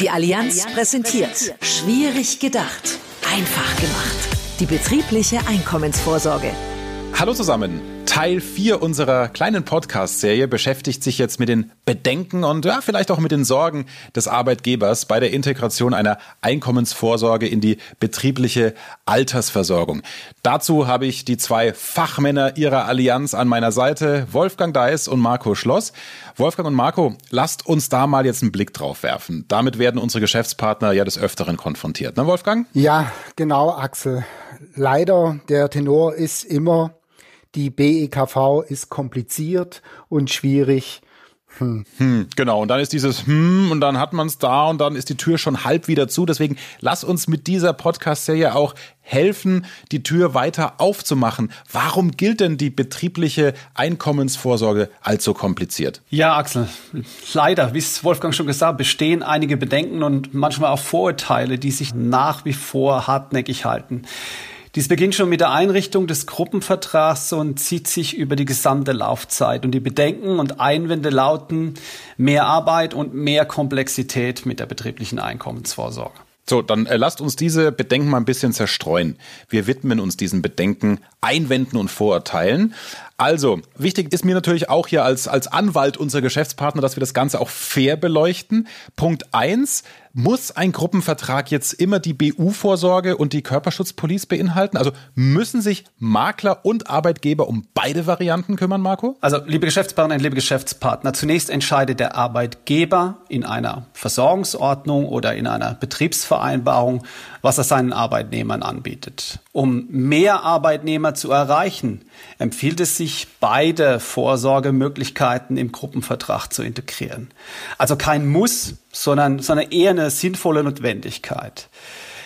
Die Allianz präsentiert Schwierig gedacht, einfach gemacht. Die betriebliche Einkommensvorsorge. Hallo zusammen. Teil 4 unserer kleinen Podcast-Serie beschäftigt sich jetzt mit den Bedenken und ja, vielleicht auch mit den Sorgen des Arbeitgebers bei der Integration einer Einkommensvorsorge in die betriebliche Altersversorgung. Dazu habe ich die zwei Fachmänner ihrer Allianz an meiner Seite, Wolfgang Deis und Marco Schloss. Wolfgang und Marco, lasst uns da mal jetzt einen Blick drauf werfen. Damit werden unsere Geschäftspartner ja des Öfteren konfrontiert, ne Wolfgang? Ja, genau, Axel. Leider, der Tenor ist immer, die BEKV ist kompliziert und schwierig. Hm. Hm, genau, und dann ist dieses Hm und dann hat man es da und dann ist die Tür schon halb wieder zu. Deswegen lass uns mit dieser Podcast-Serie auch helfen, die Tür weiter aufzumachen. Warum gilt denn die betriebliche Einkommensvorsorge als so kompliziert? Ja, Axel, leider, wie es Wolfgang schon gesagt, bestehen einige Bedenken und manchmal auch Vorurteile, die sich nach wie vor hartnäckig halten. Dies beginnt schon mit der Einrichtung des Gruppenvertrags und zieht sich über die gesamte Laufzeit. Und die Bedenken und Einwände lauten mehr Arbeit und mehr Komplexität mit der betrieblichen Einkommensvorsorge. So, dann äh, lasst uns diese Bedenken mal ein bisschen zerstreuen. Wir widmen uns diesen Bedenken, Einwänden und Vorurteilen. Also, wichtig ist mir natürlich auch hier als, als Anwalt unserer Geschäftspartner, dass wir das Ganze auch fair beleuchten. Punkt eins muss ein Gruppenvertrag jetzt immer die BU-Vorsorge und die Körperschutzpolice beinhalten? Also müssen sich Makler und Arbeitgeber um beide Varianten kümmern, Marco? Also, liebe Geschäftspartnerinnen, liebe Geschäftspartner, zunächst entscheidet der Arbeitgeber in einer Versorgungsordnung oder in einer Betriebsvereinbarung, was er seinen Arbeitnehmern anbietet. Um mehr Arbeitnehmer zu erreichen, empfiehlt es sich, beide Vorsorgemöglichkeiten im Gruppenvertrag zu integrieren. Also kein Muss, sondern, sondern eher eine sinnvolle Notwendigkeit.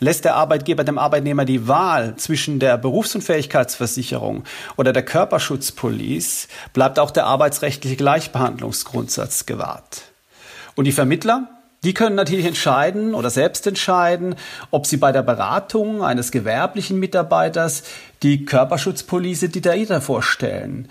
Lässt der Arbeitgeber dem Arbeitnehmer die Wahl zwischen der Berufsunfähigkeitsversicherung oder der Körperschutzpolice, bleibt auch der arbeitsrechtliche Gleichbehandlungsgrundsatz gewahrt. Und die Vermittler, die können natürlich entscheiden oder selbst entscheiden, ob sie bei der Beratung eines gewerblichen Mitarbeiters die Körperschutzpolice Dieter vorstellen.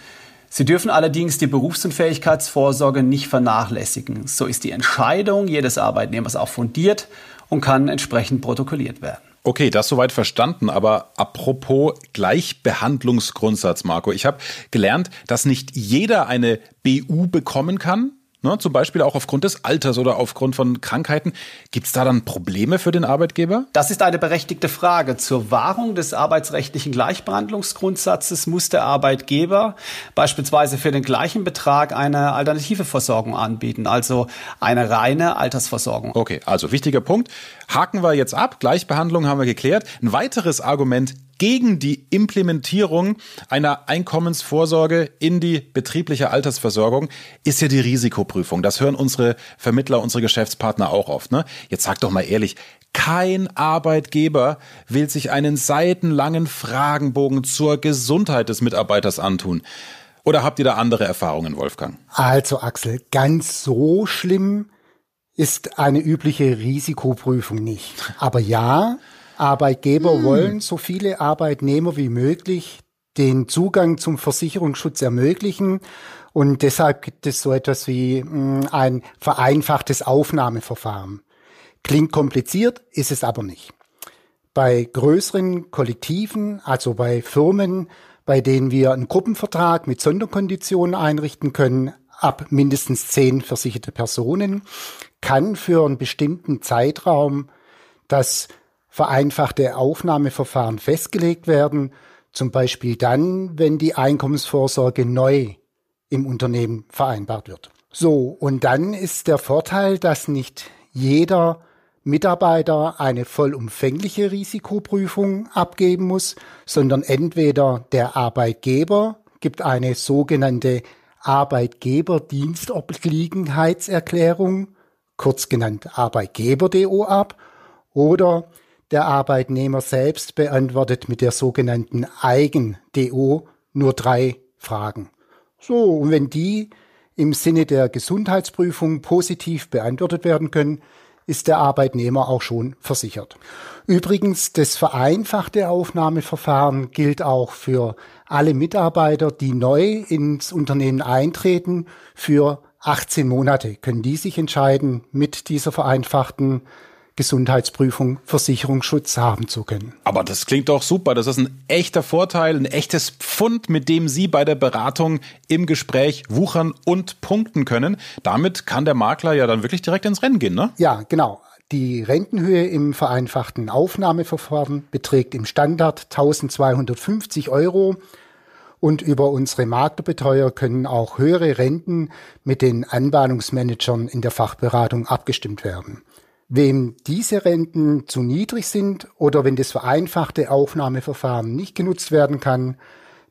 Sie dürfen allerdings die Berufsunfähigkeitsvorsorge nicht vernachlässigen. So ist die Entscheidung jedes Arbeitnehmers auch fundiert und kann entsprechend protokolliert werden. Okay, das soweit verstanden. Aber apropos Gleichbehandlungsgrundsatz, Marco. Ich habe gelernt, dass nicht jeder eine BU bekommen kann. Ne, zum Beispiel auch aufgrund des Alters oder aufgrund von Krankheiten. Gibt es da dann Probleme für den Arbeitgeber? Das ist eine berechtigte Frage. Zur Wahrung des arbeitsrechtlichen Gleichbehandlungsgrundsatzes muss der Arbeitgeber beispielsweise für den gleichen Betrag eine alternative Versorgung anbieten, also eine reine Altersversorgung. Okay, also wichtiger Punkt. Haken wir jetzt ab. Gleichbehandlung haben wir geklärt. Ein weiteres Argument gegen die Implementierung einer Einkommensvorsorge in die betriebliche Altersversorgung ist ja die Risikoprüfung. Das hören unsere Vermittler, unsere Geschäftspartner auch oft. Ne? Jetzt sag doch mal ehrlich, kein Arbeitgeber will sich einen seitenlangen Fragenbogen zur Gesundheit des Mitarbeiters antun. Oder habt ihr da andere Erfahrungen, Wolfgang? Also Axel, ganz so schlimm ist eine übliche Risikoprüfung nicht. Aber ja, Arbeitgeber hm. wollen so viele Arbeitnehmer wie möglich den Zugang zum Versicherungsschutz ermöglichen. Und deshalb gibt es so etwas wie hm, ein vereinfachtes Aufnahmeverfahren. Klingt kompliziert, ist es aber nicht. Bei größeren Kollektiven, also bei Firmen, bei denen wir einen Gruppenvertrag mit Sonderkonditionen einrichten können, ab mindestens zehn versicherte Personen, kann für einen bestimmten Zeitraum das vereinfachte Aufnahmeverfahren festgelegt werden, zum Beispiel dann, wenn die Einkommensvorsorge neu im Unternehmen vereinbart wird. So, und dann ist der Vorteil, dass nicht jeder Mitarbeiter eine vollumfängliche Risikoprüfung abgeben muss, sondern entweder der Arbeitgeber gibt eine sogenannte Arbeitgeberdienstobliegenheitserklärung kurz genannt Arbeitgeber.do ab, oder der Arbeitnehmer selbst beantwortet mit der sogenannten Eigen-DO nur drei Fragen. So, und wenn die im Sinne der Gesundheitsprüfung positiv beantwortet werden können, ist der Arbeitnehmer auch schon versichert. Übrigens, das vereinfachte Aufnahmeverfahren gilt auch für alle Mitarbeiter, die neu ins Unternehmen eintreten, für 18 Monate können die sich entscheiden, mit dieser vereinfachten Gesundheitsprüfung Versicherungsschutz haben zu können. Aber das klingt doch super. Das ist ein echter Vorteil, ein echtes Pfund, mit dem Sie bei der Beratung im Gespräch wuchern und punkten können. Damit kann der Makler ja dann wirklich direkt ins Rennen gehen, ne? Ja, genau. Die Rentenhöhe im vereinfachten Aufnahmeverfahren beträgt im Standard 1250 Euro. Und über unsere Maklerbetreuer können auch höhere Renten mit den Anbahnungsmanagern in der Fachberatung abgestimmt werden. Wem diese Renten zu niedrig sind oder wenn das vereinfachte Aufnahmeverfahren nicht genutzt werden kann,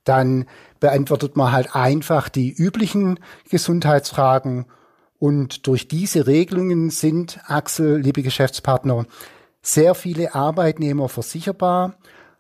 dann beantwortet man halt einfach die üblichen Gesundheitsfragen und durch diese Regelungen sind, Axel, liebe Geschäftspartner, sehr viele Arbeitnehmer versicherbar.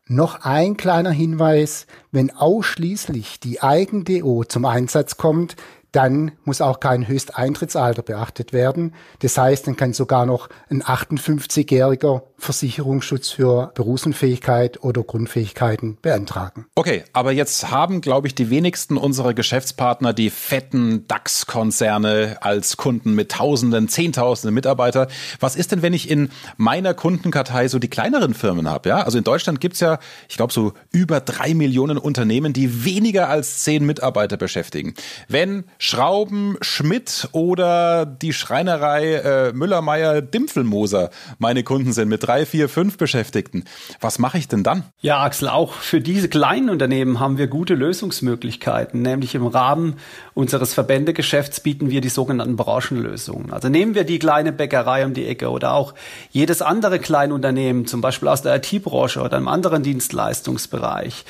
Noch ein kleiner Hinweis, wenn ausschließlich die Eigen-DO zum Einsatz kommt, dann muss auch kein Höchsteintrittsalter beachtet werden. Das heißt, dann kann sogar noch ein 58-jähriger Versicherungsschutz für Berufsunfähigkeit oder Grundfähigkeiten beantragen. Okay, aber jetzt haben, glaube ich, die wenigsten unserer Geschäftspartner die fetten DAX-Konzerne als Kunden mit Tausenden, Zehntausenden Mitarbeiter. Was ist denn, wenn ich in meiner Kundenkartei so die kleineren Firmen habe? Ja, also in Deutschland gibt's ja, ich glaube, so über drei Millionen Unternehmen, die weniger als zehn Mitarbeiter beschäftigen. Wenn Schrauben Schmidt oder die Schreinerei äh, Müller-Meyer Dimpfelmoser meine Kunden sind mit drei, vier, fünf Beschäftigten. Was mache ich denn dann? Ja, Axel, auch für diese kleinen Unternehmen haben wir gute Lösungsmöglichkeiten, nämlich im Rahmen unseres Verbändegeschäfts bieten wir die sogenannten Branchenlösungen. Also nehmen wir die kleine Bäckerei um die Ecke oder auch jedes andere Kleinunternehmen, zum Beispiel aus der IT-Branche oder einem anderen Dienstleistungsbereich.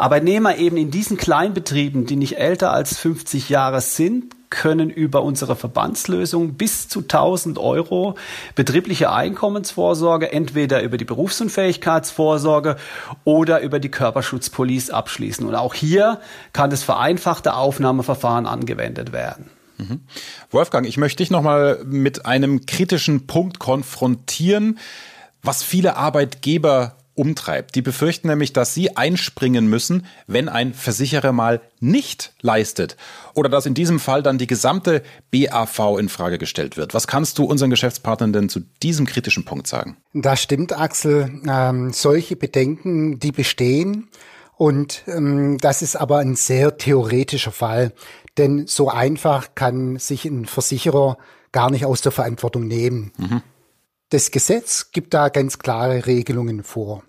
Arbeitnehmer eben in diesen Kleinbetrieben, die nicht älter als 50 Jahre sind, können über unsere Verbandslösung bis zu 1000 Euro betriebliche Einkommensvorsorge entweder über die Berufsunfähigkeitsvorsorge oder über die Körperschutzpolice abschließen. Und auch hier kann das vereinfachte Aufnahmeverfahren angewendet werden. Mhm. Wolfgang, ich möchte dich nochmal mit einem kritischen Punkt konfrontieren, was viele Arbeitgeber umtreibt. Die befürchten nämlich, dass sie einspringen müssen, wenn ein Versicherer mal nicht leistet oder dass in diesem Fall dann die gesamte BAV in Frage gestellt wird. Was kannst du unseren Geschäftspartnern denn zu diesem kritischen Punkt sagen? Das stimmt, Axel. Ähm, solche Bedenken, die bestehen. Und ähm, das ist aber ein sehr theoretischer Fall. Denn so einfach kann sich ein Versicherer gar nicht aus der Verantwortung nehmen. Mhm. Das Gesetz gibt da ganz klare Regelungen vor.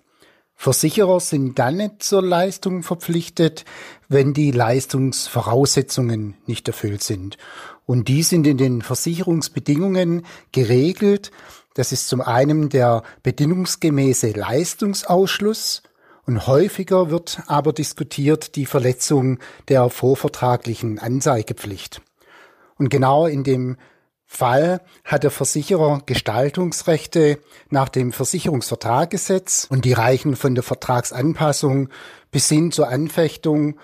Versicherer sind dann nicht zur Leistung verpflichtet, wenn die Leistungsvoraussetzungen nicht erfüllt sind. Und die sind in den Versicherungsbedingungen geregelt. Das ist zum einen der bedingungsgemäße Leistungsausschluss und häufiger wird aber diskutiert die Verletzung der vorvertraglichen Anzeigepflicht. Und genau in dem Fall hat der Versicherer Gestaltungsrechte nach dem Versicherungsvertraggesetz und die reichen von der Vertragsanpassung bis hin zur Anfechtung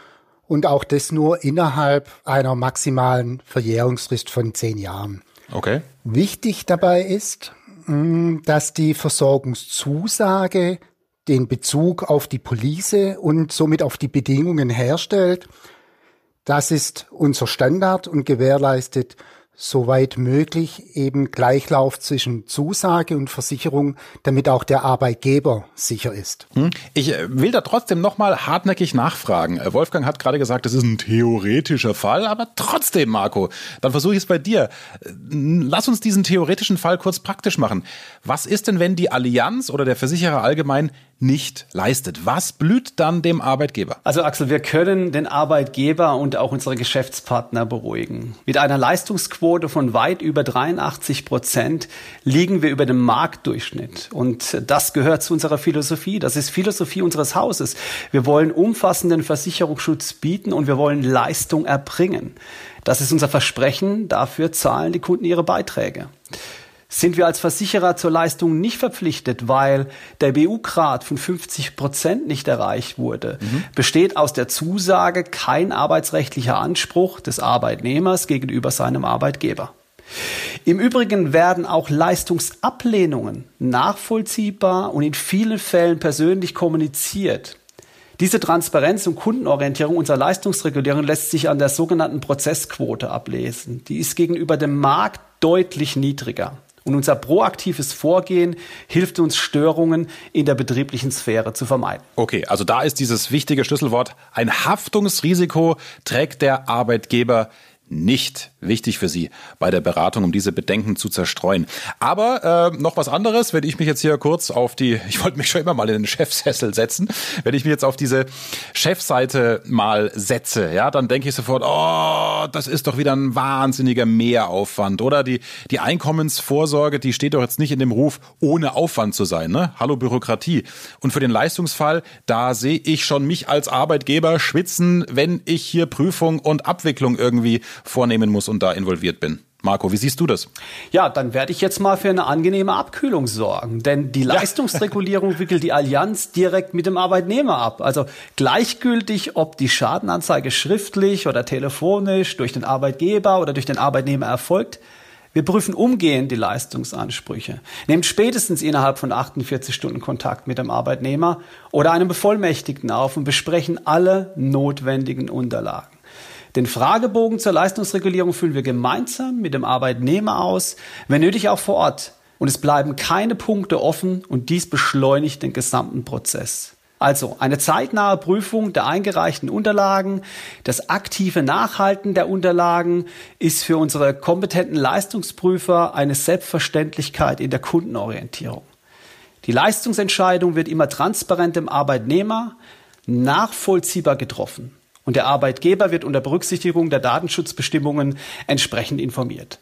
und auch das nur innerhalb einer maximalen Verjährungsfrist von zehn Jahren. Okay. Wichtig dabei ist, mm, dass die Versorgungszusage den Bezug auf die Police und somit auf die Bedingungen herstellt. Das ist unser Standard und gewährleistet soweit möglich eben Gleichlauf zwischen Zusage und Versicherung, damit auch der Arbeitgeber sicher ist. Hm. Ich äh, will da trotzdem nochmal hartnäckig nachfragen. Äh, Wolfgang hat gerade gesagt, das ist ein theoretischer Fall, aber trotzdem, Marco, dann versuche ich es bei dir. Äh, lass uns diesen theoretischen Fall kurz praktisch machen. Was ist denn, wenn die Allianz oder der Versicherer allgemein nicht leistet. Was blüht dann dem Arbeitgeber? Also Axel, wir können den Arbeitgeber und auch unsere Geschäftspartner beruhigen. Mit einer Leistungsquote von weit über 83 Prozent liegen wir über dem Marktdurchschnitt. Und das gehört zu unserer Philosophie. Das ist Philosophie unseres Hauses. Wir wollen umfassenden Versicherungsschutz bieten und wir wollen Leistung erbringen. Das ist unser Versprechen. Dafür zahlen die Kunden ihre Beiträge sind wir als Versicherer zur Leistung nicht verpflichtet, weil der BU-Grad von 50 Prozent nicht erreicht wurde, mhm. besteht aus der Zusage kein arbeitsrechtlicher Anspruch des Arbeitnehmers gegenüber seinem Arbeitgeber. Im Übrigen werden auch Leistungsablehnungen nachvollziehbar und in vielen Fällen persönlich kommuniziert. Diese Transparenz und Kundenorientierung unserer Leistungsregulierung lässt sich an der sogenannten Prozessquote ablesen. Die ist gegenüber dem Markt deutlich niedriger. Und unser proaktives Vorgehen hilft uns, Störungen in der betrieblichen Sphäre zu vermeiden. Okay, also da ist dieses wichtige Schlüsselwort. Ein Haftungsrisiko trägt der Arbeitgeber nicht wichtig für Sie bei der Beratung, um diese Bedenken zu zerstreuen. Aber äh, noch was anderes, wenn ich mich jetzt hier kurz auf die, ich wollte mich schon immer mal in den Chefsessel setzen, wenn ich mich jetzt auf diese Chefseite mal setze, ja, dann denke ich sofort, oh, das ist doch wieder ein wahnsinniger Mehraufwand, oder? Die, die Einkommensvorsorge, die steht doch jetzt nicht in dem Ruf, ohne Aufwand zu sein, ne? Hallo Bürokratie. Und für den Leistungsfall, da sehe ich schon mich als Arbeitgeber schwitzen, wenn ich hier Prüfung und Abwicklung irgendwie vornehmen muss und da involviert bin. Marco, wie siehst du das? Ja, dann werde ich jetzt mal für eine angenehme Abkühlung sorgen, denn die Leistungsregulierung wickelt die Allianz direkt mit dem Arbeitnehmer ab. Also gleichgültig, ob die Schadenanzeige schriftlich oder telefonisch durch den Arbeitgeber oder durch den Arbeitnehmer erfolgt, wir prüfen umgehend die Leistungsansprüche, nehmen spätestens innerhalb von 48 Stunden Kontakt mit dem Arbeitnehmer oder einem Bevollmächtigten auf und besprechen alle notwendigen Unterlagen. Den Fragebogen zur Leistungsregulierung füllen wir gemeinsam mit dem Arbeitnehmer aus, wenn nötig auch vor Ort. Und es bleiben keine Punkte offen und dies beschleunigt den gesamten Prozess. Also eine zeitnahe Prüfung der eingereichten Unterlagen, das aktive Nachhalten der Unterlagen ist für unsere kompetenten Leistungsprüfer eine Selbstverständlichkeit in der Kundenorientierung. Die Leistungsentscheidung wird immer transparent dem Arbeitnehmer nachvollziehbar getroffen und der Arbeitgeber wird unter Berücksichtigung der Datenschutzbestimmungen entsprechend informiert.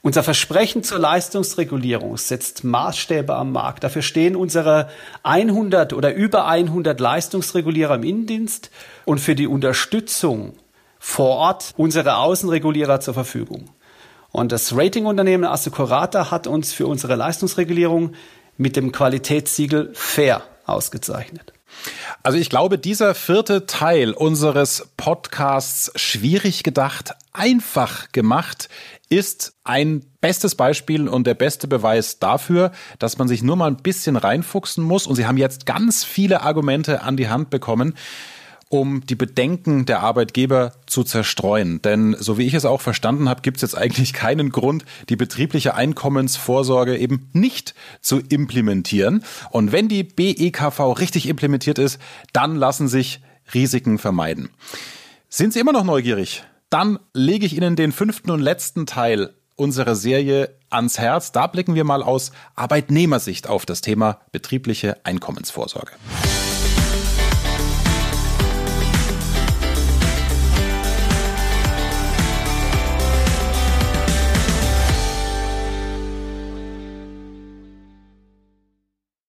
Unser Versprechen zur Leistungsregulierung setzt Maßstäbe am Markt. Dafür stehen unsere 100 oder über 100 Leistungsregulierer im Innendienst und für die Unterstützung vor Ort unsere Außenregulierer zur Verfügung. Und das Ratingunternehmen Assecurata hat uns für unsere Leistungsregulierung mit dem Qualitätssiegel Fair ausgezeichnet. Also ich glaube, dieser vierte Teil unseres Podcasts schwierig gedacht, einfach gemacht ist ein bestes Beispiel und der beste Beweis dafür, dass man sich nur mal ein bisschen reinfuchsen muss. Und Sie haben jetzt ganz viele Argumente an die Hand bekommen, um die Bedenken der Arbeitgeber zu zerstreuen. Denn so wie ich es auch verstanden habe, gibt es jetzt eigentlich keinen Grund, die betriebliche Einkommensvorsorge eben nicht zu implementieren. Und wenn die BEKV richtig implementiert ist, dann lassen sich Risiken vermeiden. Sind Sie immer noch neugierig? Dann lege ich Ihnen den fünften und letzten Teil unserer Serie ans Herz. Da blicken wir mal aus Arbeitnehmersicht auf das Thema betriebliche Einkommensvorsorge.